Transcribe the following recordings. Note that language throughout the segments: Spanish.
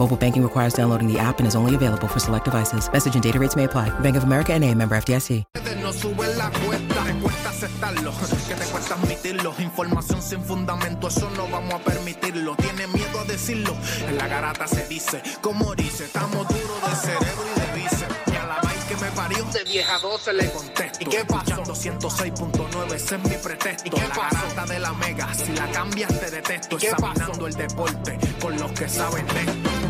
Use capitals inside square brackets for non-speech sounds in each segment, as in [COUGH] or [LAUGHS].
Mobile banking requires downloading the app and is only available for select devices. Message and data rates may apply. Bank of America and a member FDIC. No sube la cuesta, te cuesta aceptarlo, que te cuesta admitirlo. Información sin fundamento, eso no vamos a permitirlo. Tiene miedo a decirlo, en la garata se dice, como dice, estamos duros de cerebro y de vice. Y a la vaina que me parió, de 10 a 12 le contesto. ¿Y qué pasó? 106.9, ese es mi pretexto. ¿Y qué la garata de la mega, si la cambias te detesto. Examinando el deporte con los que saben de esto.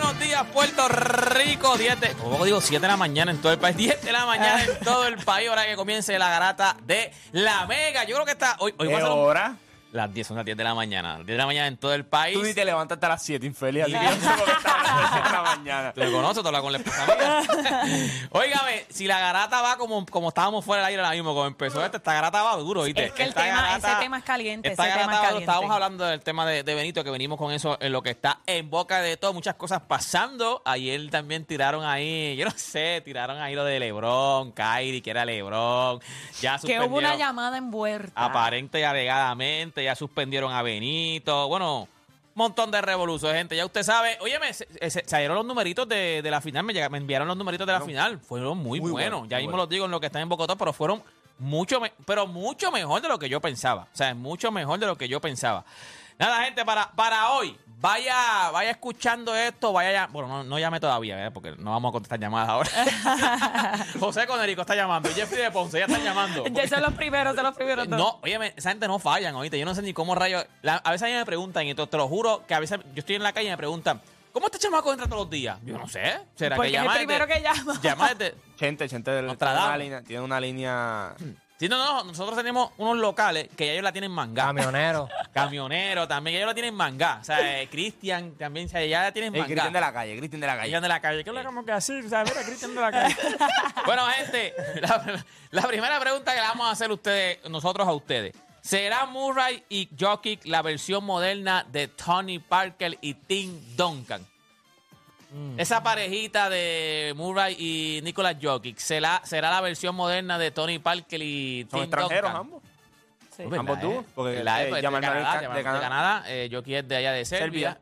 Buenos días, Puerto Rico. 10 de, ¿cómo digo? 7 de la mañana en todo el país. [LAUGHS] 10 de la mañana en todo el país. Ahora que comience la garata de la Mega. Yo creo que está. Hoy, hoy va a ¿Qué ser un- hora? Las 10 son las 10 de la mañana. Las 10 de la mañana en todo el país. Tú ni te levantas hasta las 7, infeliz. Así que yo no sé por qué estás hablando de 7 de la mañana. Tú me conoces, tú hablas con la esposa mía. Óigame, si la garata va como, como estábamos fuera del aire ahora mismo, como empezó esta, esta garata va duro, ¿viste? Es que el Esta tema- ese tema es caliente, Esta ese tema es caliente. Estábamos hablando del tema de, de Benito, que venimos con eso en lo que está en boca de todo, muchas cosas pasando. Ayer también tiraron ahí, yo no sé, tiraron ahí lo de Lebron, Kyrie, que era Lebron. Ya Que hubo una llamada envuelta. aparente y alegadamente, ya suspendieron a Benito, bueno, montón de revoluciones, gente, ya usted sabe, óyeme, se, se- salieron los numeritos de, de la final, me, llega- me enviaron los numeritos de la final, fueron muy, muy buenos, buenos, ya muy mismo buenos. los digo en lo que están en Bogotá, pero fueron mucho, me- pero mucho mejor de lo que yo pensaba, o sea, mucho mejor de lo que yo pensaba. Nada, gente, para, para hoy, vaya, vaya escuchando esto, vaya ya, bueno, no, no llame todavía, ¿eh? porque no vamos a contestar llamadas ahora. [LAUGHS] José Conérico está llamando, y Jeffrey de Ponce ya están llamando. [LAUGHS] Ya son los primeros, son los primeros. No, oye, esa gente no fallan, oíste. Yo no sé ni cómo rayos. la- a veces a mí me preguntan, y te lo juro, que a veces yo estoy en la calle y me preguntan, ¿cómo este chamaco entra todos los días? Yo no sé. ¿Será Porque que es el llama primero desde- que llama. Llama desde. [LAUGHS] Chente, Chente del- tiene una línea, tiene una línea Sí, no, no, nosotros tenemos unos locales que ya ellos la tienen mangá. Camionero. [LAUGHS] Camionero también, ellos la tienen mangá. O sea, eh, Cristian también, o sea, ya la tienen mangá. Cristian de la calle, Cristian de la calle. Cristian de la calle. ¿Qué es como que así? O sea, mira, Cristian de la calle. [LAUGHS] bueno, gente, la, la primera pregunta que le vamos a hacer ustedes, nosotros a ustedes. ¿Será Murray y Jokic la versión moderna de Tony Parker y Tim Duncan? Esa parejita de Murray y Nicolas Jokic ¿será, será la versión moderna de Tony Parker y Son Tim extranjeros Duncan? ambos. Sí. ¿Verdad, ambos eh? dúos, porque, ¿Verdad, eh, pues, de Jamal Murray Canadá, de de Canadá. Eh, Jokic es de allá de Serbia.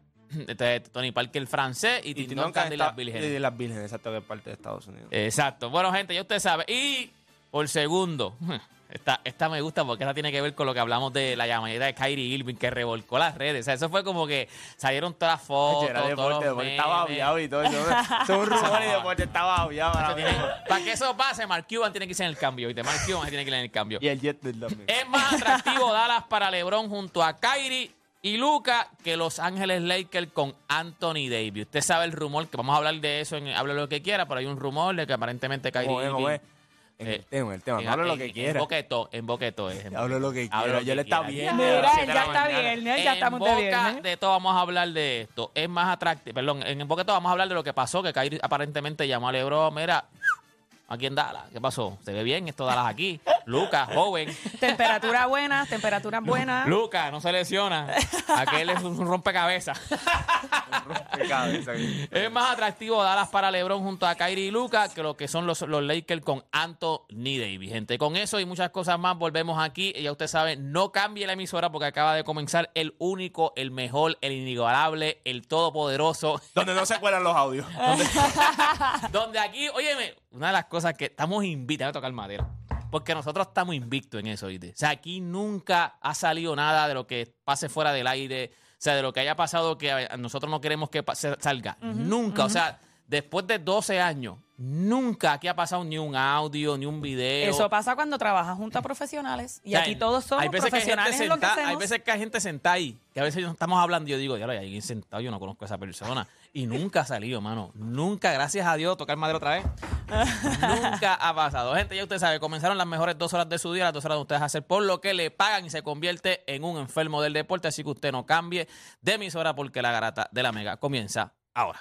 Este, Tony Parker francés y, Y Tim Tim Duncan Duncan de las Vírgenes. de las Vírgenes, exacto, de parte de Estados Unidos. Exacto. Bueno, gente, ya usted sabe. Y por segundo, Esta, esta me gusta porque esta tiene que ver con lo que hablamos de la llamadera de Kyrie Irving que revolcó las redes. O sea, eso fue como que salieron todas las fotos, Era deporte, deporte estaba aviado y todo [LAUGHS] eso. Es un rumor y deporte estaba aviado. Para que eso pase, Mark Cuban tiene que irse en el cambio. ¿viste? Mark Cuban tiene que ir en el cambio. Y el jet también. Es más atractivo Dallas para LeBron junto a Kyrie y Luca que Los Ángeles Lakers con Anthony Davis. Usted sabe el rumor, que vamos a hablar de eso, en, hable lo que quiera, pero hay un rumor de que aparentemente Kyrie ¿Cómo es, cómo Irving... En eh, el tema, en el tema. en- Hablo lo en- que En quiera. boqueto, en boqueto. es, en- Hablo lo que Hablo quiera. lo Yo que le está viendo. Mira, de ya está bien, ¿eh? ya en estamos de boca viernes. de todo vamos a hablar de esto. Es más atractivo, perdón, en boqueto vamos a hablar de lo que pasó, que Kyrie aparentemente llamó a LeBron, mira, aquí en Dallas, ¿qué pasó? ¿Se ve bien esto Dallas aquí? Lucas, joven. [LAUGHS] Temperatura buena, temperatura buena. Lucas, no se lesiona. Aquel es un rompecabezas. Qué cabeza. [LAUGHS] Es más atractivo Dallas para LeBron junto a Kyrie y Luca que lo que son los, los Lakers con Anthony Davis. Gente, con eso y muchas cosas más volvemos aquí. Y ya usted sabe, no cambie la emisora porque acaba de comenzar el único, el mejor, el inigualable, el todopoderoso. Donde no se cuelan los audios. [LAUGHS] donde aquí, óyeme, una de las cosas que estamos invitados a tocar madera. Porque nosotros estamos invictos en eso, ¿viste? O sea, aquí nunca ha salido nada de lo que pase fuera del aire. O sea, de lo que haya pasado que nosotros no queremos que salga. nunca. O sea, después de 12 años, nunca aquí ha pasado ni un audio, ni un video. Eso pasa cuando trabajas junto a profesionales. Y O sea, aquí todos somos hay veces que hay gente profesionales en lo que sentada- hacemos. Hay veces que hay gente sentada ahí, que a veces estamos hablando y yo digo, ya hay alguien sentado, yo no conozco a esa persona. Y nunca ha salido, mano. Nunca, gracias a Dios, tocar madera otra vez. nunca ha pasado. Gente, ya usted sabe, comenzaron las mejores dos horas de su día, las dos horas de ustedes hacer por lo que le pagan y se convierte en un enfermo del deporte. Así que usted no cambie de emisora porque la garata de la mega comienza ahora.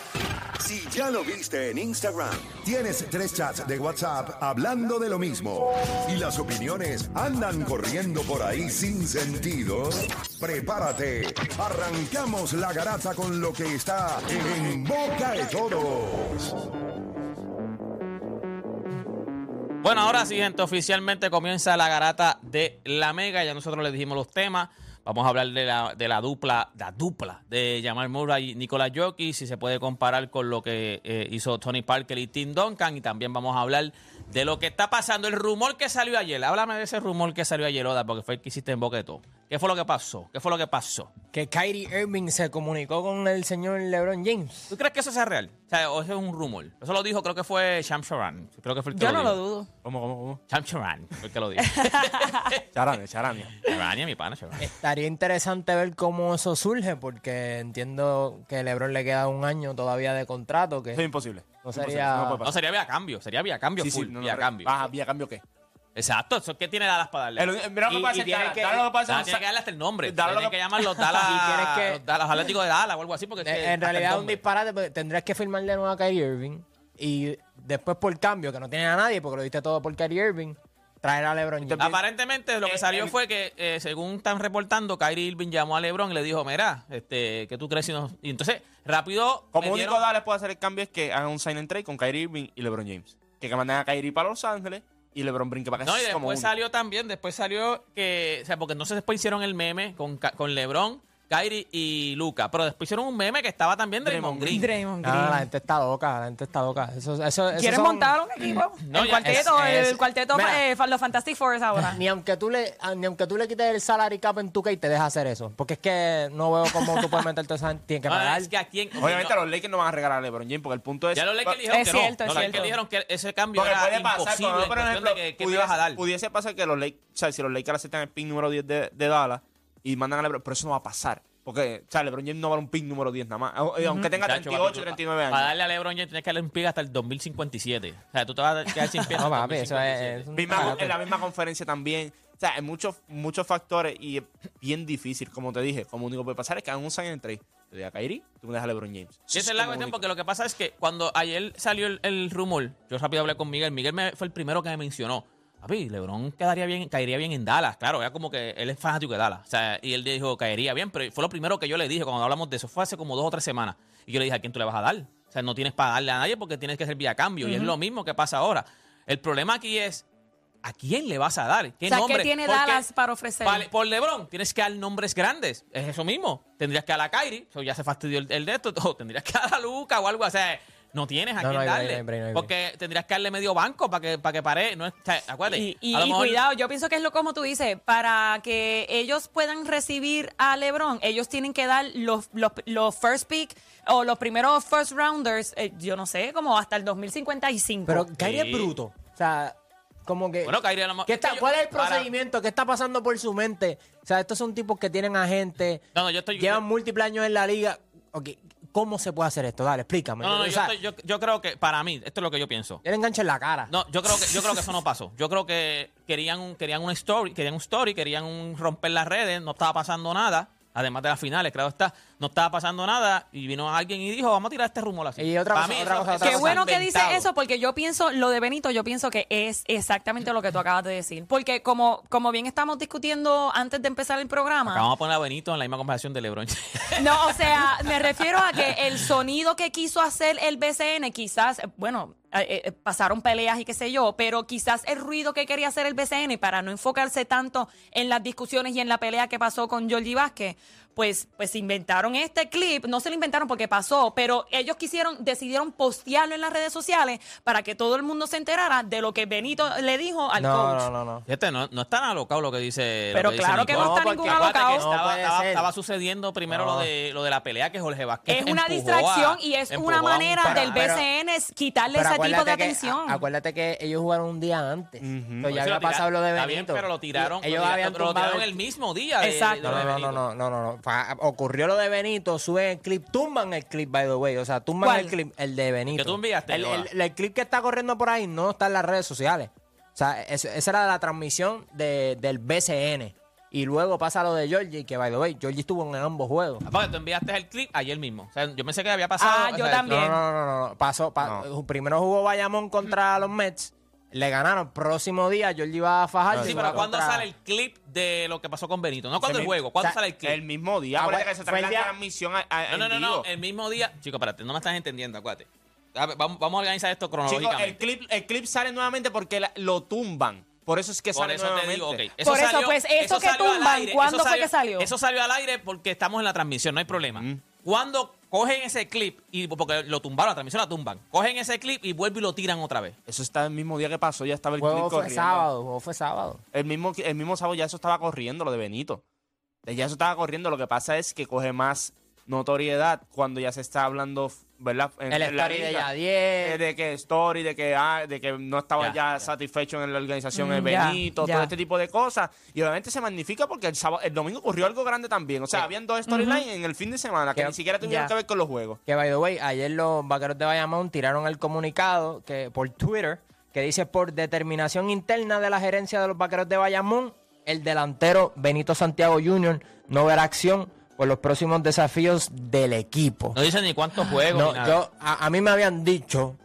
Si ya lo viste en Instagram, tienes tres chats de WhatsApp hablando de lo mismo y las opiniones andan corriendo por ahí sin sentido, prepárate. Arrancamos la garata con lo que está en boca de todos. Bueno, ahora sí, gente, oficialmente comienza la garata de la Mega. Ya nosotros les dijimos los temas. Vamos a hablar de la, de la dupla, la dupla de Jamal Murray y Nicolás Jokic, si se puede comparar con lo que eh, hizo Tony Parker y Tim Duncan. Y también vamos a hablar de lo que está pasando, el rumor que salió ayer. Háblame de ese rumor que salió ayer, Oda, porque fue el que hiciste en Boqueto. ¿Qué fue lo que pasó? ¿Qué fue lo que pasó? que Kyrie Irving se comunicó con el señor LeBron James. ¿Tú crees que eso sea real? O sea, o eso es un rumor. Eso lo dijo, creo que fue Sham Sharan. Creo que fue el que Yo lo no lo dudo. ¿Cómo, cómo, cómo? Sham Sharan fue el que lo dijo. [LAUGHS] Charania, charania. Sharan, mi pana, Sharan. Estaría interesante ver cómo eso surge, porque entiendo que LeBron le queda un año todavía de contrato, que Eso es imposible. No Imposible, sería- no sería vía cambio, sería vía cambio full, vía cambio. Ah, ¿vía cambio qué? Exacto, eso que tiene Dallas para darle. El- mira lo que pasa es que tiene Dallas- que- Dallas que es Dallas tiene que darle hasta el nombre. Dallas Tiene lo que que- llamarlos Dallas, [LAUGHS] Y tienes que- los Dallas Atléticos de Dallas o algo así. Porque es que Eh, en hasta realidad es un disparate, porque tendrías que firmar de nuevo a Kyrie Irving y después por cambio, que no tiene a nadie, porque lo diste todo por Kyrie Irving, traer a LeBron James. Aparentemente lo que Eh, salió eh, fue que, eh, según están reportando, Kyrie Irving llamó a LeBron y le dijo, mira, este, ¿qué tú crees? Si no? Y entonces, rápido, Como único Dallas puede hacer el cambio es que hagan un sign and trade con Kyrie Irving y LeBron James. Que, que manden a Kyrie para Los Ángeles y LeBron brinque para acá. No, y como después salió también, después salió que, o sea, porque entonces después hicieron el meme con, con LeBron, Kyrie y Luca, pero después hicieron un meme que estaba también Draymond Green. Draymond Ah, Green. la gente está loca, la gente está loca. Eso, eso, ¿Quieres son- montar un equipo? [LAUGHS] No, el ya- cuarteto, es- el es- cuarteto, Mira. eh, los Fantastic Four ahora. Ni aunque tú le ah, ni aunque tú le quites el salary cap en tu y te deja hacer eso. Porque es que no veo cómo tú puedes meter toda esa. Tienes que [LAUGHS] pagar. es que Obviamente no, los Lakers no van a regalar a LeBron James porque el punto es... ya los Lakers dijeron Es que no. cierto, es No, los cierto. Lakers dijeron que ese cambio Porque era puede pasar, imposible por, en por cuestión ejemplo, de que, que me pudiese, ibas a dar. pudiese pasar que los Lakers, o sea, si los Lakers aceptan el pick número 10 de, de Dallas y mandan a LeBron, pero eso no va a pasar. Porque, o sea, LeBron James no vale un pick número 10 nada más. Aunque tenga Chacho, 38, papi, tú- 39 Para años. darle a LeBron James tienes que darle un pick hasta el 2057. O sea, tú te vas a quedar sin [LAUGHS] pie. hasta No, papi, eso 2057. es, Misma- en la misma conferencia también. O sea, hay muchos, muchos factores y es bien difícil, como te dije. Como único que puede pasar es que hagan un sign and trade. Te doy a Kyrie, tú me dejas a LeBron James. Y esa es la cuestión, porque lo que pasa es que cuando ayer salió el, el rumor, yo rápido hablé con Miguel, Miguel me, fue el primero que me mencionó. Papi, LeBron quedaría bien, caería bien en Dallas. Claro, era como que él es fanático de Dallas. O sea, y él dijo, caería bien, pero fue lo primero que yo le dije cuando hablamos de eso. Fue hace como dos o tres semanas. Y yo le dije, ¿a quién tú le vas a dar? O sea, no tienes para darle a nadie porque tienes que ser vía cambio. Y es lo mismo que pasa ahora. El problema aquí es ¿a quién le vas a dar? ¿Qué O sea, ¿qué nombre? tiene Porque Dallas para ofrecer? vale, por LeBron tienes que dar nombres grandes. Es eso mismo. Tendrías que dar a Kyrie, eso ya se fastidió el, el de esto. O [LAUGHS] tendrías que dar a Luca o algo. O sea, no tienes a No, quién no darle. break, no porque tendrías que darle medio banco para que, para que pare. No acuérdate. Y, y- a lo y mejor- cuidado, yo pienso que es lo como tú dices, para que ellos puedan recibir a LeBron, ellos tienen que dar los, los, los first pick o los primeros first rounders, eh, yo no sé, como hasta el 2055. Pero Kyrie Sí. es bruto. O sea, como que. Bueno, Kyrie ¿Qué es que está, yo- ¿Cuál es el para- procedimiento? ¿Qué está pasando por su mente? O sea, estos son tipos que tienen agente, No, no, yo estoy- llevan múltiples años en la liga. Ok, ¿Cómo se puede hacer esto? Dale, explícame. No, no, yo, estoy- yo- yo creo que para mí, esto es lo que yo pienso. le engancha en la cara. No, yo creo que yo creo que eso no pasó. Yo creo que querían un- querían una story, querían un story, querían un romper las redes, no estaba pasando nada. Además de las finales, claro está, no estaba pasando nada y vino alguien y dijo, vamos a tirar este rumor así. Y otra cosa, mí otra cosa, otra Qué cosa. bueno que dice eso, porque yo pienso, lo de Benito, yo pienso que es exactamente lo que tú acabas de decir. Porque como, como bien estamos discutiendo antes de empezar el programa, Acabamos de poner a Benito en la misma conversación de LeBron. [LAUGHS] No, o [LAUGHS] sea, me refiero a que el sonido que quiso hacer el BCN, quizás, bueno, eh, eh, pasaron peleas y qué sé yo, pero quizás el ruido que quería hacer el BCN para no enfocarse tanto en las discusiones y en la pelea que pasó con Georgie Vázquez, pues, pues inventaron este clip, no se lo inventaron porque pasó, pero ellos quisieron, decidieron postearlo en las redes sociales para que todo el mundo se enterara de lo que Benito le dijo al no, coach. no, no, no. Fíjate, no, no es tan alocado lo que dice. lo Pero dice claro que no está ningún alocado. Estaba, sucediendo primero No. lo, de, lo de la pelea que Jorge Vázquez Es una distracción a- y es una un manera del pero- BCN es quitarle Pero ese tipo de que- atención. acuérdate que ellos jugaron un día antes. Entonces, Por ya eso había pasado lo de está Benito. bien, pero lo tiraron, Ellos lo, tiraron- habían pero lo tiraron el mismo día. Exacto. No, de no, no, Benito. no, no, no, no. Fa- Ocurrió lo de Benito, suben el clip, tumban el clip, by the way. O sea, tumban ¿Cuál? el clip, el de Benito. Que tú enviaste, El, Yoda. el- el clip que está corriendo por ahí no está en las redes sociales. O sea, es- esa era la transmisión de- del BCN. Y luego pasa lo de Georgie, que by the way, Georgie estuvo en ambos juegos. Porque tú enviaste el clip ayer mismo. O sea, yo pensé que había pasado. Ah, o yo sea, también. No, no, no, no, no. Pasó, pa- primero jugó Bayamón contra los Mets. Le ganaron. Próximo día, Georgie iba a fajar. Sí, pero ¿cuándo sale el clip de lo que pasó con Benito? No cuando el juego, ¿cuándo o sea, sale el clip? El mismo día. Ah, Acuérdate bueno, que se trae la transmisión a, a- No, no, no, no, el mismo día. Chico, espérate, no me estás entendiendo, acuérdate. A ver, vamos, vamos a organizar esto cronológicamente. el clip, el clip sale nuevamente porque la- lo tumban. Por eso es que Por sale eso te digo, ok. Por eso, pues, eso que tumban, ¿cuándo fue que salió? Eso salió al aire porque estamos en la transmisión, no hay problema. Cuando cogen ese clip, y porque lo tumbaron, la transmisión la tumban, cogen ese clip y vuelven y lo tiran otra vez. Eso está el mismo día que pasó, ya estaba el El clip fue corriendo. sábado, juego fue sábado. El mismo, el mismo sábado ya eso estaba corriendo, lo de Benito. Ya eso estaba corriendo. Lo que pasa es que coge más notoriedad cuando ya se está hablando, ¿verdad? En- El en la story de. Yadier. Eh, De que story, de que, ah, de que no estaba Ya, ya, ya. satisfecho en la organización Mm, el Benito, ya. todo este tipo de cosas. Y obviamente se magnifica porque el, sábado, el domingo ocurrió algo grande también. O sea, habían dos storylines en el fin de semana que Que- ni siquiera tuvieron ya. que ver con los juegos. Que by the way, ayer los vaqueros de Bayamón tiraron el comunicado que por Twitter que dice por determinación interna de la gerencia de los vaqueros de Bayamón, el delantero Benito Santiago Jr. no verá acción por los próximos desafíos del equipo. No dicen ni cuántos juegos No, ni nada. yo, a, a mí me habían dicho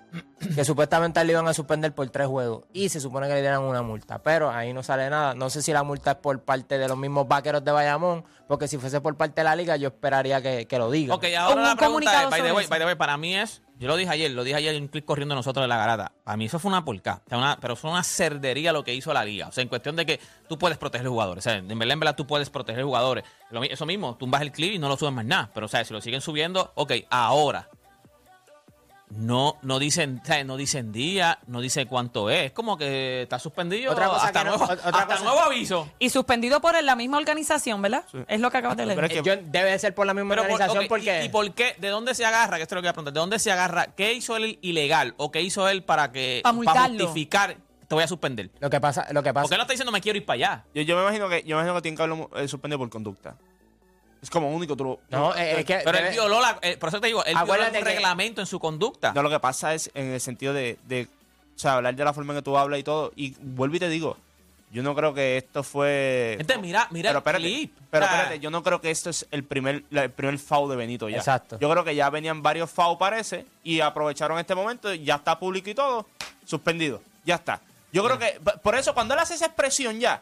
que [CLEARS THROAT] supuestamente le iban a suspender por tres juegos y se supone que le dieran una multa, pero ahí no sale nada. No sé si la multa es por parte de los mismos vaqueros de Bayamón, porque si fuese por parte de la liga yo esperaría que, que lo digan. Ok, ahora la pregunta es, by the, way, by the way, para mí es, yo lo dije ayer, lo dije ayer en un clip corriendo nosotros de la garata. Para mí eso fue una porca, pero fue una cerdería lo que hizo la liga. O sea, en cuestión de que tú puedes proteger jugadores. O sea, en verdad, en verdad, tú puedes proteger jugadores. Eso mismo, tumbas el clip y no lo subes más nada. Pero, o sea, si lo siguen subiendo, ok, ahora. No, no dicen, no dicen día, no dice cuánto es. Es como que está suspendido Otra cosa hasta, que no- nuevo, otra hasta cosa- nuevo aviso. Y suspendido por la misma organización, ¿verdad? Es lo que acabas de leer. Pero es que- Yo- debe ser por la misma Pero por- organización ok, porque... ¿y, y por qué? ¿De dónde se agarra? Que esto es lo que voy a preguntar. ¿De dónde se agarra? ¿Qué hizo él ilegal? ¿O qué hizo él para que Pa' multarlo. justificar te voy a suspender? Lo que pasa, lo que pasa, Porque él no está diciendo me quiero ir para allá. Yo, yo me imagino que yo me imagino que tienen que haberlo eh, suspendido por conducta. Es como único tú lo- no, tú- eh, es que Pero debe- él violó la, eh, por eso te digo, él violó un que- reglamento en su conducta. No, lo que pasa es en el sentido de, de, o sea, hablar de la forma en que tú hablas y todo. Y vuelvo y te digo, yo no creo que esto fue... Gente, mira, mira pero el espérate, clip. pero O sea, espérate, yo no creo que esto es el primer, la- el primer foul de Benito ya. Exacto. Yo creo que ya venían varios foul parece y aprovecharon este momento, y ya está público y todo, suspendido, ya está. Yo creo que, p- por eso cuando él hace esa expresión ya,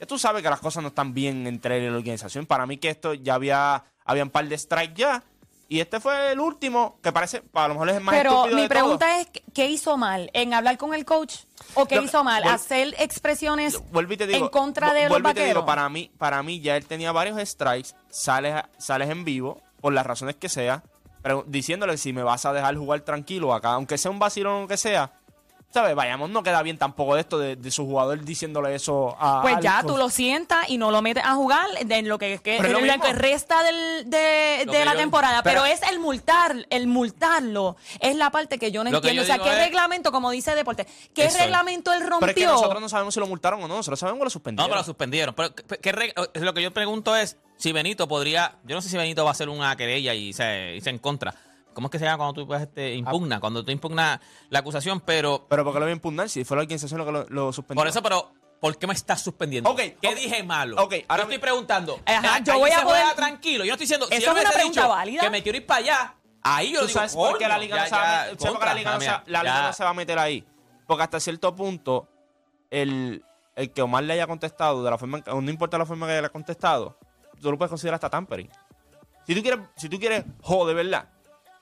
ya tú sabes que las cosas no están bien entre él y la organización. Para mí que esto ya había, había un par de strikes ya, Y este fue el último, que parece, a lo mejor es el más Pero mi de pregunta es, ¿qué hizo mal? ¿En hablar con el coach? ¿O qué Lo- hizo mal? ¿Hacer expresiones digo, en contra de los vuelvo y te vaqueros? digo, para mí, para mí ya él tenía varios strikes, sales, sales en vivo, por las razones que sea, pero diciéndole si me vas a dejar jugar tranquilo acá, aunque sea un vacilón o lo que sea. ¿Sabes? Vayamos, no queda bien tampoco de esto de, de su jugador diciéndole eso a. Pues ya, tú lo sientas y no lo metes a jugar en lo que, que- lo lo que resta del- de, Lo de que la yo- temporada. Pero, pero- es el multar, el multarlo. Es la parte que yo no entiendo. yo O sea, ¿qué es- reglamento, como dice Deporte, qué Eso reglamento él rompió? Pero es que nosotros no sabemos si lo multaron o no, nosotros sabemos que lo No, suspendieron. pero lo suspendieron. Pero, ¿qué- lo que yo pregunto es si Benito podría. Yo no sé si Benito va a hacer una querella y se, y se en contra. ¿Cómo es que se llama cuando tú pues, este, impugna? Cuando tú impugnas la acusación, pero. Pero porque lo voy a impugnar si fue la organización lo que lo, lo suspendió. Por eso, pero. ¿Por qué me estás suspendiendo? Ok, ¿Qué dije malo? Ok, ahora yo estoy preguntando. Ajá, Ah, yo voy a poder- juega tranquilo. Yo no estoy diciendo. si Eso yo es una pregunta dicho válida. Que me quiero ir para allá. Ahí yo ¿Tú digo. sabes por qué la liga, no se, va, a ya, met- ¿sabes por qué contra, la liga, no, se, mira, la liga ya. no se va a meter ahí? Porque hasta cierto punto, el, el que Omar le haya contestado, de la forma, no importa la forma que haya contestado, tú lo puedes considerar hasta tampering. Si tú quieres, si tú quieres joder, ¿verdad?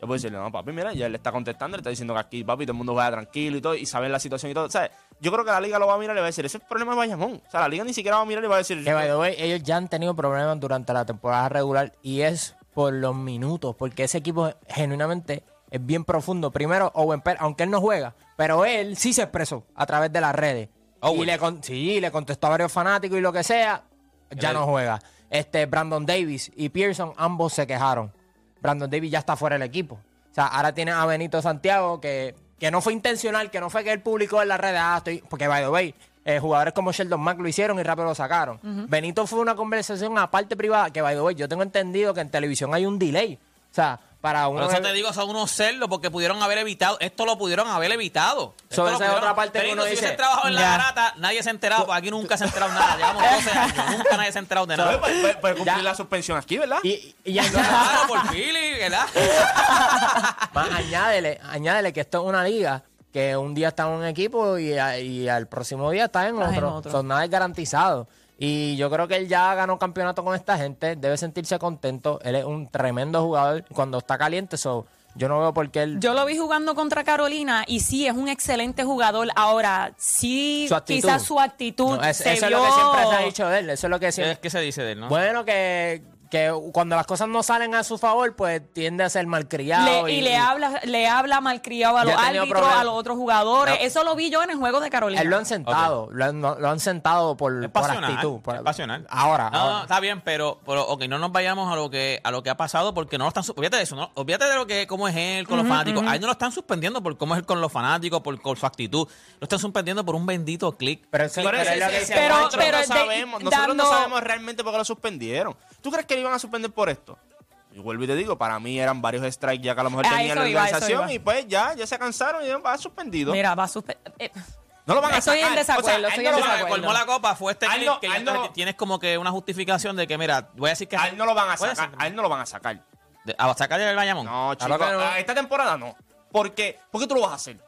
Yo puedo decirle, no, papi, mira, ya él le está contestando, le está diciendo que aquí, papi, todo el mundo juega tranquilo y todo, y sabe la situación y todo. ¿Sabes? Yo creo que la liga lo va a mirar y le va a decir, ese es el problema de Bayamón. O sea, la liga ni siquiera va a mirar y va a decir, Que, by the way, ellos ya han tenido problemas durante la temporada regular y es por los minutos, porque ese equipo genuinamente es bien profundo. Primero, Owen Pérez, aunque él no juega, pero él sí se expresó a través de las redes. Owen. Y le, con- sí, le contestó a varios fanáticos y lo que sea, ya no juega. Este, Brandon Davis y Pearson, ambos se quejaron. Brandon Davis ya está fuera del equipo. O sea, ahora tiene a Benito Santiago que, que no fue intencional, que no fue que él publicó en las redes, ah, estoy, porque by the way, eh, jugadores como Sheldon Mack lo hicieron y rápido lo sacaron. Benito fue una conversación aparte privada, que by the way, yo tengo entendido que en televisión hay un delay. O sea, para Por uno... eso te digo, son unos cerdos porque pudieron haber evitado. Esto lo pudieron haber evitado. Esto So, lo esa otra parte que Benito, uno si dice, hubiese trabajado en la ya. garata, nadie se ha enterado. Porque aquí nunca se ha enterado nada. Llevamos 12 años. [LAUGHS] Nunca nadie se ha enterado de "Oye, nada. puede, cumplir Ya. la suspensión aquí, ¿verdad? Y, y ya, Claro, por Philly, ¿verdad? [LAUGHS] Más añádele, añádele que esto es una liga que un día está en un equipo y, a- y al próximo día está en Estás en otro. otro. Son nada es garantizado. Y yo creo que él ya ganó campeonato con esta gente, debe sentirse contento. Él es un tremendo jugador cuando está caliente, so, yo no veo por qué él... Yo lo vi jugando contra Carolina y sí, es un excelente jugador. Ahora, sí, Su quizás su actitud No, es- se eso vio... es lo que siempre se ha dicho de él, eso es lo que ¿Qué, siempre... qué se dice de él, no? Bueno, que, que cuando las cosas no salen a su favor, pues tiende a ser malcriado. Le- y, le habla le habla malcriado a los árbitros, a los otros jugadores. No. Eso lo vi yo en el juego de Carolina. Él lo han sentado, lo, han, lo han sentado por, Es por actitud. por- es pasional. Ahora, No, ahora. no, está bien, pero, pero ok, no nos vayamos a lo que a lo que ha pasado porque no lo están. Olvídate de eso, ¿no? Olvídate de lo que cómo es él con los fanáticos. A él no lo están suspendiendo por cómo es él con los fanáticos, por, por su actitud. Lo están suspendiendo por un bendito click. Pero, sí, Pero pero Pero- nosotros no de- sabemos, nosotros dando- no sabemos realmente por qué lo suspendieron. ¿Tú crees que iban a suspender por esto? Y vuelvo y te digo, para mí eran varios strikes ya que a lo mejor A tenían la iba, organización iba. y pues ya, ya se cansaron y dijeron, va suspendido. Mira, va a suspe- eh, no lo van a estoy en sacar. desacuerdo, O sea, en desacuerdo. colmó la copa fue este no- que ya no- tienes como que una justificación de que, mira, voy a decir que. A él no lo van a sacar. A él no lo van a sacar. De- a sacar del Bayamón. No, chico. no. a Esta temporada no. ¿Por qué? ¿Por qué tú lo vas a hacer?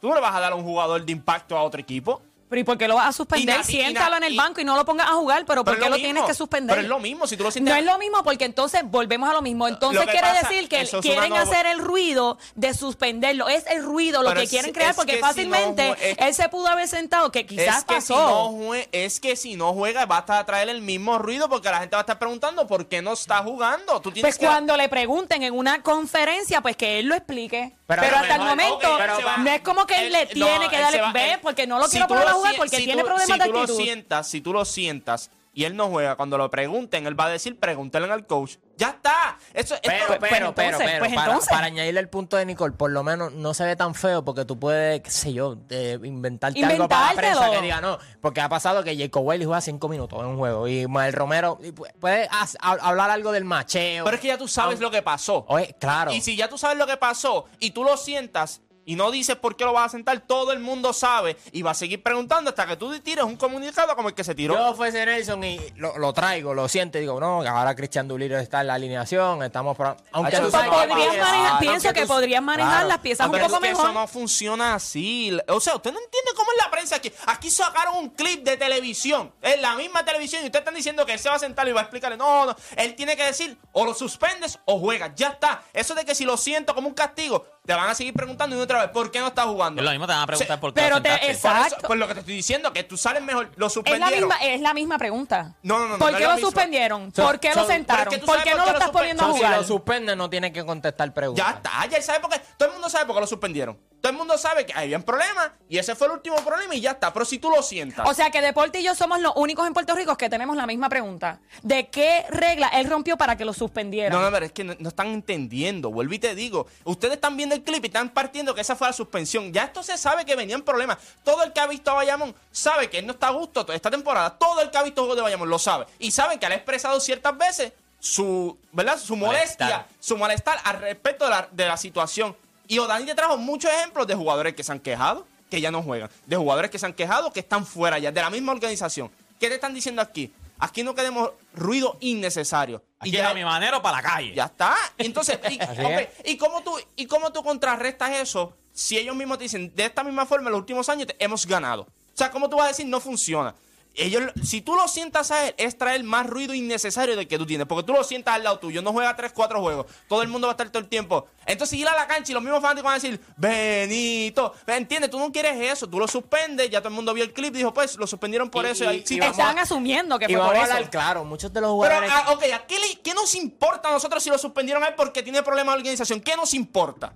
¿Tú no le vas a dar a un jugador de impacto a otro equipo? Pero ¿y por qué lo vas a suspender? na- y Siéntalo en el banco y no lo pongas a jugar, pero ¿por qué lo mismo. tienes que suspender? Pero es lo mismo, si tú lo sientes... No es lo mismo porque entonces volvemos a lo mismo. Entonces Lo quiere pasa, decir que quieren hacer el ruido de suspenderlo. Es el ruido lo que es- quieren crear porque que si no fácilmente es- él se pudo haber sentado, que quizás es que, pasó. si no jue- es que si no juega va a traer el mismo ruido porque la gente va a estar preguntando por qué no está jugando. Tú tienes Pues que... cuando le pregunten en una conferencia, pues que él lo explique. Pero, Pero hasta el momento, no es como que él, le tiene que darle, ve, porque no lo quiero poner a jugar porque si tiene tú- problemas si de tú lo actitud. sientas, si tú lo sientas y él no juega, cuando lo pregunten, él va a decir, pregúntale al coach. ¡Ya está! Eso, esto- Pero, Pues- pero, pues pero, entonces, pero, pues para, entonces. para añadirle el punto de Nicole, por lo menos no se ve tan feo porque tú puedes, qué sé yo, de inventarte algo para la prensa que diga no. Porque ha pasado que Jacob Wiley juega cinco minutos en un juego y Mael Romero y puede has- hablar algo del macheo. pero es que ya tú sabes lo que pasó. Oye, claro. Y si ya tú sabes lo que pasó y tú lo sientas, y no dices por qué lo vas a sentar, todo el mundo sabe y va a seguir preguntando hasta que tú tires un comunicado como el que se tiró. Yo fuese Nelson y lo, lo traigo, lo siento y digo, no, que ahora Cristian Duliro está en la alineación, estamos... Aunque tú sabes manejar- pienso que tú- podrían manejar las piezas un Pero poco es que mejor. Eso no funciona así. O sea, usted no entiende cómo es la prensa aquí. Aquí sacaron un clip de televisión. Es la misma televisión. Y ustedes están diciendo que él se va a sentar y va a explicarle. No, no. Él tiene que decir o lo suspendes o juegas. Ya está. Eso de que si lo siento como un castigo, te van a seguir preguntando y otra vez, ¿por qué no estás jugando? Es lo mismo, te van a preguntar por qué pero lo te- Por, eso- Exacto. por lo que te estoy diciendo, que tú sales mejor. Lo Es la, suspendieron. misma, es la misma pregunta. No, no, no, ¿Por no qué lo mismo. suspendieron? Son- ¿Por qué lo sentaron? es que ¿Por qué no lo estás poniendo a suspen- Si jugar? lo suspenden, no tienen que contestar preguntas. Ya está, ya él sabe por qué. Todo el mundo sabe por qué lo suspendieron. Todo el mundo sabe que había un problema y ese fue el último problema y ya está. Pero si tú lo sientas. O sea que Deporte y yo somos los únicos en Puerto Rico que tenemos la misma pregunta. ¿De qué regla él rompió para que lo suspendieran? No, no, pero es que no, no están entendiendo. Vuelvo y te digo. Ustedes están viendo el clip y están partiendo que esa fue la suspensión. Ya esto se sabe que venían problemas. Todo el que ha visto a Bayamón sabe que él no está a gusto toda esta temporada. Todo el que ha visto juegos de Bayamón lo sabe. Y saben que él ha expresado ciertas veces su, ¿verdad? Su molestia, Malestar. su malestar al respecto de la, de la situación. Y Odani te trajo muchos ejemplos de jugadores que se han quejado, que ya no juegan. De jugadores que se han quejado, que están fuera ya, de la misma organización. ¿Qué te están diciendo aquí? Aquí no queremos ruido innecesario. Aquí ya- a mi manero para la calle. ya está. Entonces, y, [LAUGHS] Así ok, es. ¿y cómo tú, ¿y cómo tú contrarrestas eso si ellos mismos te dicen, de esta misma forma, en los últimos años te- hemos ganado? O sea, ¿cómo tú vas a decir no funciona? Ellos, si tú lo sientas a él, es traer más ruido innecesario del que tú tienes. Porque tú lo sientas al lado tuyo, no juega 3, 4 juegos. Todo el mundo va a estar todo el tiempo. Entonces ir a la cancha y los mismos fanáticos van a decir, Benito. ¿Entiendes? Tú no quieres eso. Tú lo suspendes. Ya todo el mundo vio el clip y dijo, pues lo suspendieron por Y- eso. y- ahí sí, y a- asumiendo que Y fue por eso. hablar claro, muchos de los pero, jugadores... ah, ok, ¿a qué, le- qué nos importa a nosotros si lo suspendieron a él porque tiene problemas de organización? ¿Qué nos importa?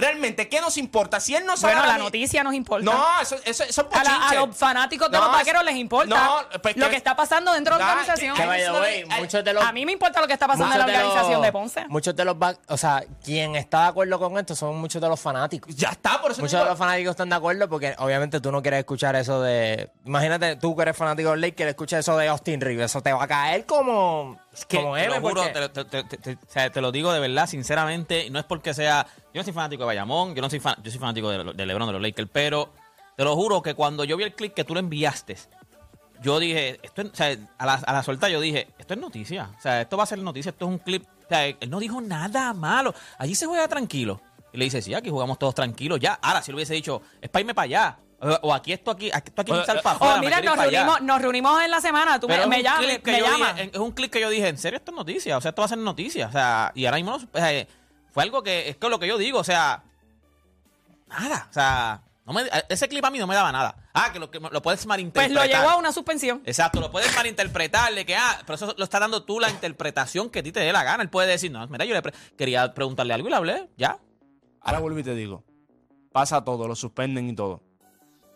Realmente, ¿qué nos importa? Si él no sabe... Bueno, la noticia nos importa. No, eso, eso, eso es a, la- a los fanáticos de No, los vaqueros les importa no, pues lo que- que está pasando dentro de la organización. Que ay, muchos de los... A mí me importa lo que está pasando en la muchos de los- organización de Ponce. Muchos de los... O sea, quien está de acuerdo con esto son muchos de los fanáticos. Ya está, por eso Muchos de los fanáticos están de acuerdo porque obviamente tú no quieres escuchar eso de... Imagínate, tú que eres fanático de Lake, quieres escuchar eso de Austin Reeves. Eso te va a caer como... que como te lo juro, te, lo- te- te- te- o sea, te lo digo de verdad, sinceramente, no es porque sea, yo no soy fanático de Bayamón, yo no soy fan- yo soy fanático de, de LeBron de los Lakers, pero te lo juro que cuando yo vi el clip que tú le enviaste, yo dije, esto es- o sea, a la, a la suelta yo dije, esto es noticia, o sea, esto va a ser noticia, esto es un clip, o sea, él no dijo nada malo, allí se juega tranquilo. Y le dice, sí, aquí jugamos todos tranquilos, ya. Ahora, si le hubiese dicho, es para irme para allá, o, aquí esto aquí, aquí esto aquí es un O- salpa o- Oh, mira, nos reunimos, nos reunimos en la semana. Tú Pero me, me llamas, me yo llamas. dije- es un clip que yo dije, en serio, esto es noticia. O sea, esto va a ser noticia. O sea, y ahora mismo o sea, fue algo que es que lo que yo digo, o sea, nada. O sea, no me- ese clip a mí no me daba nada. Ah, que lo, que lo puedes Pues malinterpretar. lo llevó a una suspensión. Exacto, lo puedes malinterpretar de que, ah, pero eso lo está dando tú la interpretación que a ti te dé la gana. Él puede decir, no, mira, yo le pre- quería preguntarle algo y le hablé, ya. Ahora vuelvo y te digo. Pasa todo, lo suspenden y todo.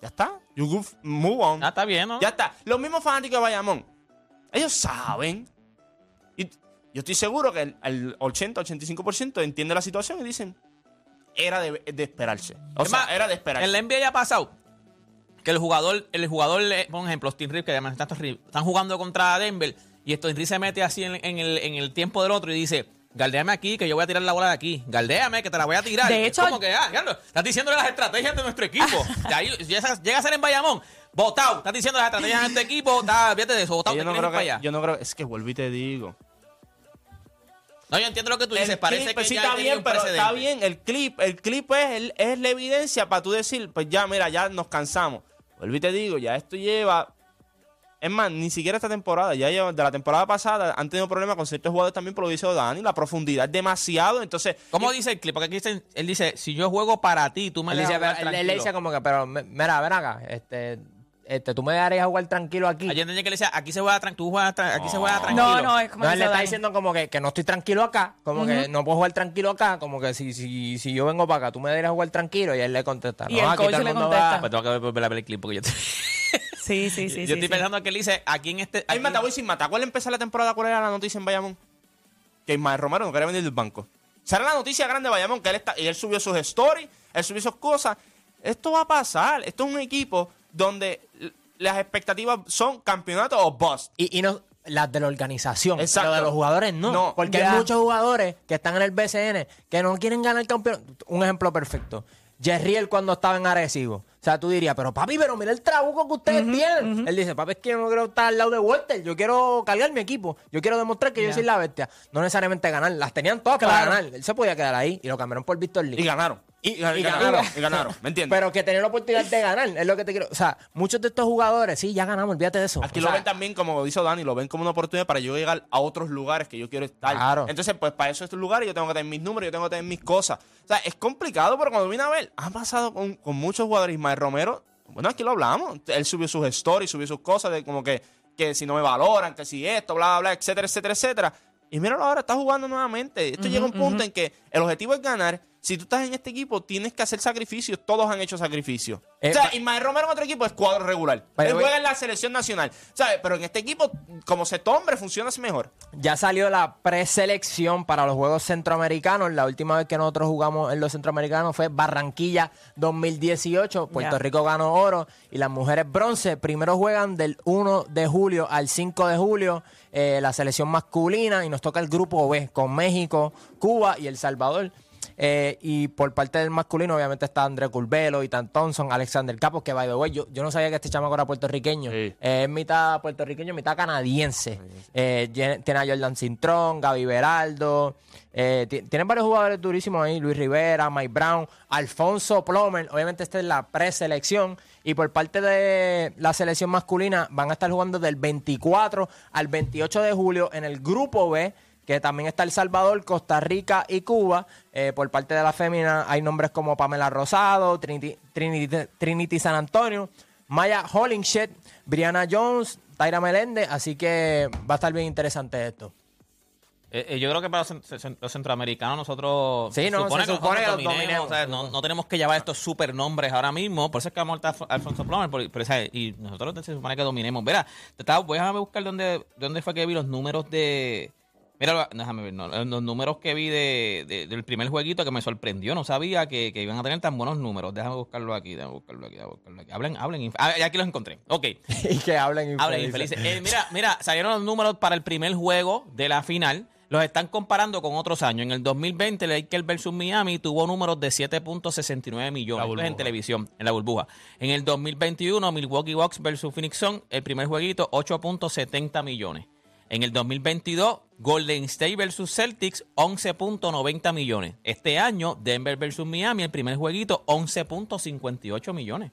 Ya está. You move on. Ah, está bien, ¿no? Ya está. Los mismos fanáticos de Bayamón, ellos saben. Y yo estoy seguro que el, el 80-85% entiende la situación y dicen, era de, de esperarse. O Es sea, más, era de esperarse. En la NBA ya ha pasado que el jugador, el jugador, por ejemplo, Austin Reeves, que además están, jugando contra Denver y Austin Reeves se mete así en, en el, en el tiempo del otro y dice, galdéame aquí, que yo voy a tirar la bola de aquí. Galdéame, que te la voy a tirar. De Es hecho- como que, ah, estás diciéndole las estrategias de nuestro equipo. [LAUGHS] Y ahí llega, llega a ser en Bayamón. Votado, estás diciendo las estrategias de nuestro equipo, está, fíjate de eso, votado, yo, no creo que, allá. yo no creo, es que vuelvo y te digo. No, yo entiendo lo que tú El dices, parece clip, que sí ya está bien, un pero está bien. El clip, el clip es, el- es la evidencia para tú decir, pues ya, mira, ya nos cansamos. Vuelvo y te digo, ya esto lleva. Es más, ni siquiera esta temporada, ya de la temporada pasada han tenido problemas con ciertos jugadores también, por lo dice Dani, la profundidad es demasiado, entonces... ¿Cómo y- dice el clip? Porque aquí dice- él dice, si yo juego para ti, tú me Él, dice, jugar él- él le tranquilo. dice como que, pero mira, ven acá, este, este, tú me dejarías jugar tranquilo aquí. Ayer entendí que le decía, aquí se juega, tú juegas aquí se juega tranquilo. No, no, es como No, él le está diciendo como que, que no estoy tranquilo acá, como que no puedo jugar tranquilo acá, como que si, si, si yo vengo para acá, tú me deberías jugar tranquilo y él le contesta. Y no, el aquí coach todo el le mundo contesta. va- Pues tengo que volver a ver el clip porque yo, [LAUGHS] Sí, sí, sí. yo sí, estoy sí. pensando que él dice, aquí en este... Ay, aquí- mata, voy sin mata. ¿Cuál empezó la temporada? ¿Cuál era la noticia en Bayamón? Que Ismael Romero no quería venir del banco. Esa era la noticia grande de Bayamón, que él, está, y él subió sus stories, él subió sus cosas. Esto va a pasar. Esto es un equipo donde las expectativas son campeonato o bust. Y, y no, las de la organización. Exacto. Lo de los jugadores no. No, porque ya. hay muchos jugadores que están en el BCN que no quieren ganar campeón. Un ejemplo perfecto. Jerriel cuando estaba en Arecibo. O sea, tú dirías, pero papi, pero mira el trabuco que ustedes tienen. Él dice, papi, es que yo no quiero estar al lado de Walter. Yo quiero cargar mi equipo. Yo quiero demostrar que yo soy la bestia. No necesariamente ganar. Las tenían todas para Claro. ganar. Él se podía quedar ahí y lo cambiaron por Víctor Lee. Y ganaron. Y, y Y ganaron. ganaron. Y ganaron. ¿Me entiendes? Pero que tener la oportunidad de ganar, es lo que te quiero. O sea, muchos de estos jugadores, sí, ya ganamos, olvídate de eso. Aquí O lo sea, ven también, como dice Dani, lo ven como una oportunidad para yo llegar a otros lugares que yo quiero estar. Claro. Entonces, pues para eso estos lugares yo tengo que tener mis números, yo tengo que tener mis cosas. O sea, es complicado, pero cuando vine a ver, ha pasado con, con muchos jugadores. Ismael Romero, bueno, aquí lo hablamos. Él subió sus stories, subió sus cosas de como que, que si no me valoran, que si esto, bla, bla, bla, etcétera, etcétera, etcétera. Y míralo ahora, está jugando nuevamente. Esto llega a un punto en que el objetivo es ganar. Si tú estás en este equipo, tienes que hacer sacrificios. Todos han hecho sacrificios. Eh, o sea, Ismael Romero en otro equipo es cuadro regular. Él juega en la selección nacional. ¿Sabes? Pero en este equipo, como se hombre, funciona mejor. Ya salió la preselección para los Juegos Centroamericanos. La última vez que nosotros jugamos en los Centroamericanos fue Barranquilla 2018. Puerto. Rico ganó oro y las mujeres bronce. Primero juegan del 1 de julio al 5 de julio eh, la selección masculina y nos toca el grupo B con México, Cuba y El Salvador. Eh, y por parte del masculino, obviamente está André Curvelo, Ethan Thompson, Alexander Capos, que by the way, yo, yo no sabía que este chamaco era puertorriqueño. Sí. Eh, es mitad puertorriqueño, mitad canadiense. Eh, tiene a Jordan Cintrón, Gaby Beraldo. eh, ti- tienen varios jugadores durísimos ahí. Luis Rivera, Mike Brown, Alfonso Plomer. Obviamente esta es la preselección. Y por parte de la selección masculina van a estar jugando del 24 al 28 de julio en el grupo B que también está El Salvador, Costa Rica y Cuba. Eh, por parte de la fémina hay nombres como Pamela Rosado, Trinity, Trinity, Trinity San Antonio, Maya Hollingshed, Brianna Jones, Tyra Meléndez, así que va a estar bien interesante esto. Eh, eh, yo creo que para los, cent- cent- los centroamericanos nosotros Sí, no, se nosotros supone que los dominemos, dominemos. o sea, no, no tenemos que llevar estos super nombres ahora mismo, por eso es que vamos a Alfonso Plomer, por- por esa- y nosotros se supone que dominemos. Verá, voy a buscar dónde, dónde fue que vi los números de... Mira, déjame ver, no, los números que vi de, de- del primer jueguito que me sorprendió, no sabía que, que iban a tener tan buenos números. Déjame buscarlo aquí, déjame buscarlo aquí, déjame buscarlo aquí. Hablen, hablen, ah, aquí los encontré. Ok. [LAUGHS] y que hablen Hablen infelices. infelices. Eh, mira, mira, salieron los números para el primer juego de la final. Los están comparando con otros años. En el 2020, el Lakers versus Miami tuvo números de 7.69 millones. Esto es en televisión, en la burbuja. En el 2021, Milwaukee Bucks versus Phoenix Sun, el primer jueguito, 8.70 millones. En el 2022, Golden State versus Celtics, 11.90 millones. Este año, Denver versus Miami, el primer jueguito, 11.58 millones.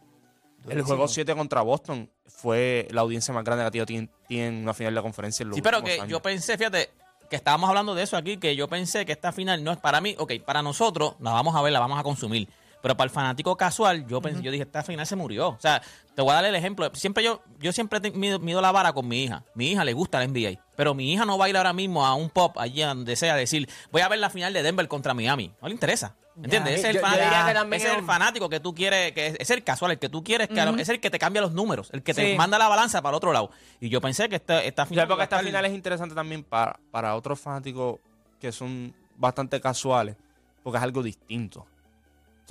El juego 7 contra Boston fue la audiencia más grande que ha tenido tiene, tiene una final de conferencia en los Sí, pero que años. yo pensé, fíjate, que estábamos hablando de eso aquí, que yo pensé que esta final no es para mí, ok, para nosotros la vamos a ver, la vamos a consumir. Pero para el fanático casual, yo pensé, yo dije, esta final se murió. O sea, te voy a dar el ejemplo. Siempre yo, yo siempre mido, mido la vara con mi hija. Mi hija le gusta la NBA. Pero mi hija no va a ir ahora mismo a un pop allí donde sea a decir, voy a ver la final de Denver contra Miami. No le interesa. ¿Entiendes? Ese es el Yo- fanático, que también ese es es el un- fanático que tú quieres, que es, es el casual, el que tú quieres, que es el que te cambia los números, el que te manda la balanza para el otro lado. Y yo pensé que esta, esta final. Porque esta final es interesante también para, para otros fanáticos que son bastante casuales, porque es algo distinto.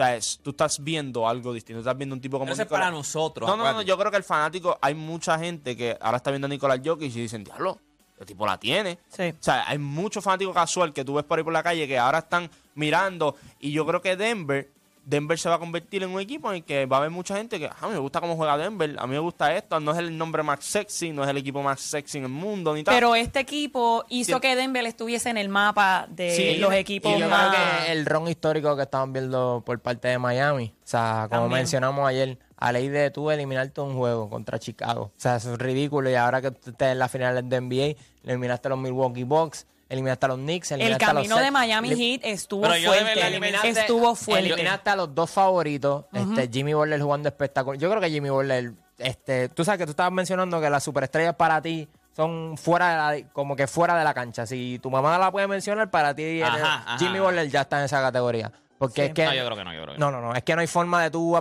O sea, es- tú estás viendo algo distinto. Estás viendo un tipo como eso es para nosotros. No, no, no. Yo creo que el fanático, hay mucha gente que ahora está viendo a Nicolás Jokic y dicen, diablo, el tipo la tiene. Sí. O sea, hay muchos fanáticos casual que tú ves por ahí por la calle que ahora están mirando. Y yo creo que Denver, Denver se va a convertir en un equipo en el que va a haber mucha gente que, "Ah, a mí me gusta cómo juega Denver, a mí me gusta esto. No es el nombre más sexy, no es el equipo más sexy en el mundo, ni tal. Pero este equipo hizo Sí. que Denver estuviese en el mapa de Sí, los equipos Y yo más... creo que el ron histórico que estaban viendo por parte de Miami, o sea, como También. mencionamos ayer, a ley de tú eliminarte un juego contra Chicago. O sea, eso es ridículo. Y ahora que tú estés en las finales de NBA, eliminaste a los Milwaukee Bucks, eliminaste a los Knicks, El eliminaste a los camino de Celtics, Miami Heat estuvo Pero yo de fuerte. verdad eliminaste, estuvo fuerte. eliminaste a los dos favoritos. este, Jimmy Butler jugando espectacular. Yo creo que Jimmy Butler, este, tú sabes que tú estabas mencionando que las superestrellas para ti son fuera de la, como que fuera de la cancha. Si tu mamá la puede mencionar, para ti Ajá, eres- ajá. Jimmy Butler ya está en esa categoría. Porque Sí. es que No, yo creo que no, yo creo que no, no, no, es que no hay forma de tú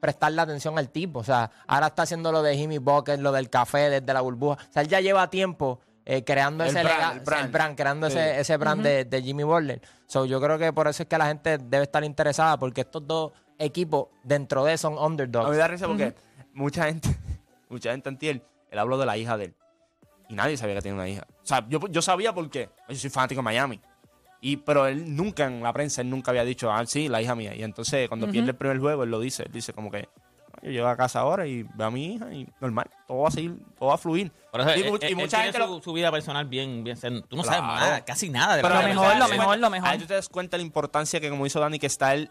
prestarle atención al tipo. O sea, ahora está haciendo lo de Jimmy Bucket, lo del café desde la burbuja. O sea, él ya lleva tiempo eh, creando El ese brand, lega- el brand. el brand, creando Sí. ese, ese brand de, de Jimmy Butler. So, yo creo que por eso es que la gente debe estar interesada, porque estos dos equipos dentro de son A mí underdogs. me da risa porque mucha gente, [LAUGHS] mucha gente antier, él habló de la hija de él. Y nadie sabía que tenía una hija. O sea, yo, yo sabía por qué. Yo soy fanático de Miami. Y, pero él nunca en la prensa, él nunca había dicho, ah, sí, la hija mía. Y entonces cuando pierde el primer juego, él lo dice. Él dice como que, "No, yo llego a casa ahora y veo a mi hija y normal, todo va a seguir, todo va a fluir. Por eso, y, él- él- y él mucha tiene gente su, lo- su vida personal bien, bien. Tú no sabes Claro. nada, casi nada de la Pero Lo de mejor, él. lo mejor, lo mejor. Ahí tú te das cuenta la importancia que, como hizo Dani, que está él de-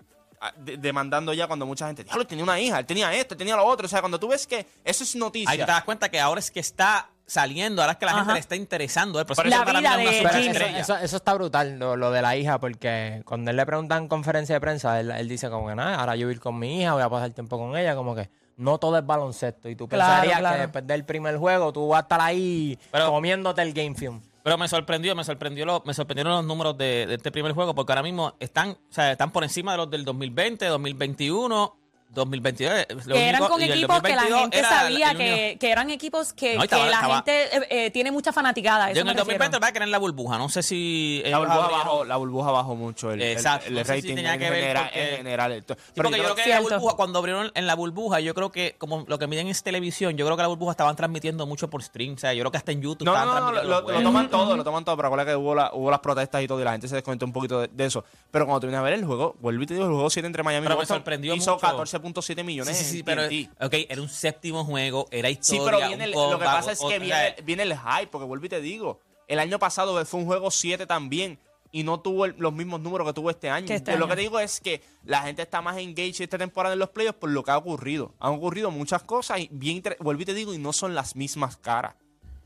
demandando ya cuando mucha gente, diablo, tenía una hija, él tenía esto, él tenía lo otro. O sea, cuando tú ves que eso es noticia. Ahí te das cuenta que ahora es que está saliendo, ahora es que la gente le está interesando. La para vida de. Eso, estrella. eso- eso está brutal, lo, lo de la hija, porque cuando él le preguntan en conferencia de prensa, él, él dice como que nada, ahora yo voy a ir con mi hija, voy a pasar tiempo con ella, como que no todo es baloncesto. Y tú Claro, pensarías claro. que después del primer juego tú vas a estar ahí Pero- comiéndote el game film. Pero me sorprendió, me sorprendió lo- me sorprendieron los números de, este primer juego, porque ahora mismo están, o sea, están por encima de los del 2020, 2021, 2022. Que eran con equipos que la gente sabía que, que, eran equipos que, que la gente eh, eh, tiene mucha fanaticada. Yo en el 2020 va a creer la burbuja. No sé si. La burbuja, bajó, la burbuja bajó mucho el, Exacto, el, rating en general. Pero porque yo, creo que la burbuja, cuando abrieron en la burbuja, yo creo que como lo que miden es televisión, yo creo que la burbuja estaban transmitiendo mucho por stream. O sea, yo creo que hasta en YouTube. No, estaban no, lo, toman todo, lo toman todo. Pero acuérdate que hubo, la, hubo las protestas y todo y la gente se desconectó un poquito de, eso. Pero cuando tú a ver el juego, vuelvo y te digo, el juego 7 entre Miami y Boston hizo 14 11.7 millones. Sí, sí, pero. Ok, era un séptimo juego, era historia. Sí, pero viene el, lo que pasa es que viene, el hype, porque vuelvo y te digo. El año pasado fue un juego 7 también y no tuvo los mismos números que tuvo este año. Este? Lo que te digo es que la gente está más engaged esta temporada en los playoffs por lo que ha ocurrido. Han ocurrido muchas cosas y bien, vuelvo y te digo, y no son las mismas caras.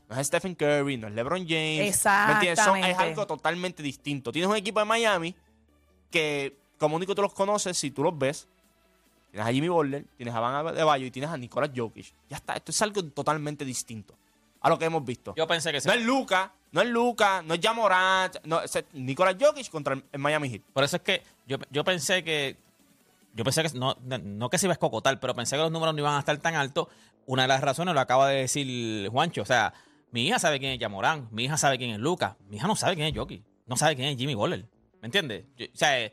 No es Stephen Curry, no es LeBron James. Exactamente. es algo totalmente distinto. Tienes un equipo de Miami que como único tú los conoces, si tú los ves, tienes a Jimmy Butler, tienes a Van de Bayo y tienes a Nicolas Jokic. Ya está, esto es algo totalmente distinto a lo que hemos visto. Yo pensé que sí. No es Luca, no es Luca, no es Jamorant, no, es Nicolas Jokic contra el, el Miami Heat. Por eso es que yo, yo pensé que. Yo pensé que. No, no que se iba a escocotar, pero pensé que los números no iban a estar tan altos. Una de las razones lo acaba de decir Juancho. O sea, mi hija sabe quién es Yamorán, mi hija sabe quién es Luca, mi hija no sabe quién es Jockey, no sabe quién es Jimmy Butler. ¿Me entiendes? O sea,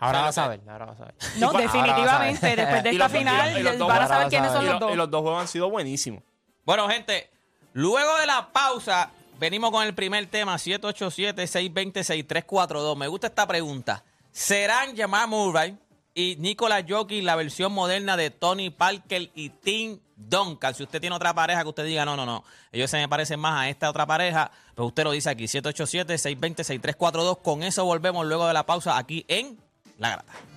Ahora vas sea, a ver, ahora vas a ver. [LAUGHS] No, a definitivamente. Después de esta final, van a saber quiénes son los lo- dos. y los dos juegos han sido buenísimos. Bueno, gente, luego de la pausa, venimos con el primer tema, 787-620-6342. Me gusta esta pregunta. ¿Serán Jamal Murray y Nicolas Jokic la versión moderna de Tony Parker y Tim Duncan? Si usted tiene otra pareja que usted diga, no, no, no, ellos se me parecen más a esta otra pareja, pues usted lo dice aquí, 787-620-6342. Con eso volvemos luego de la pausa aquí en La Grata.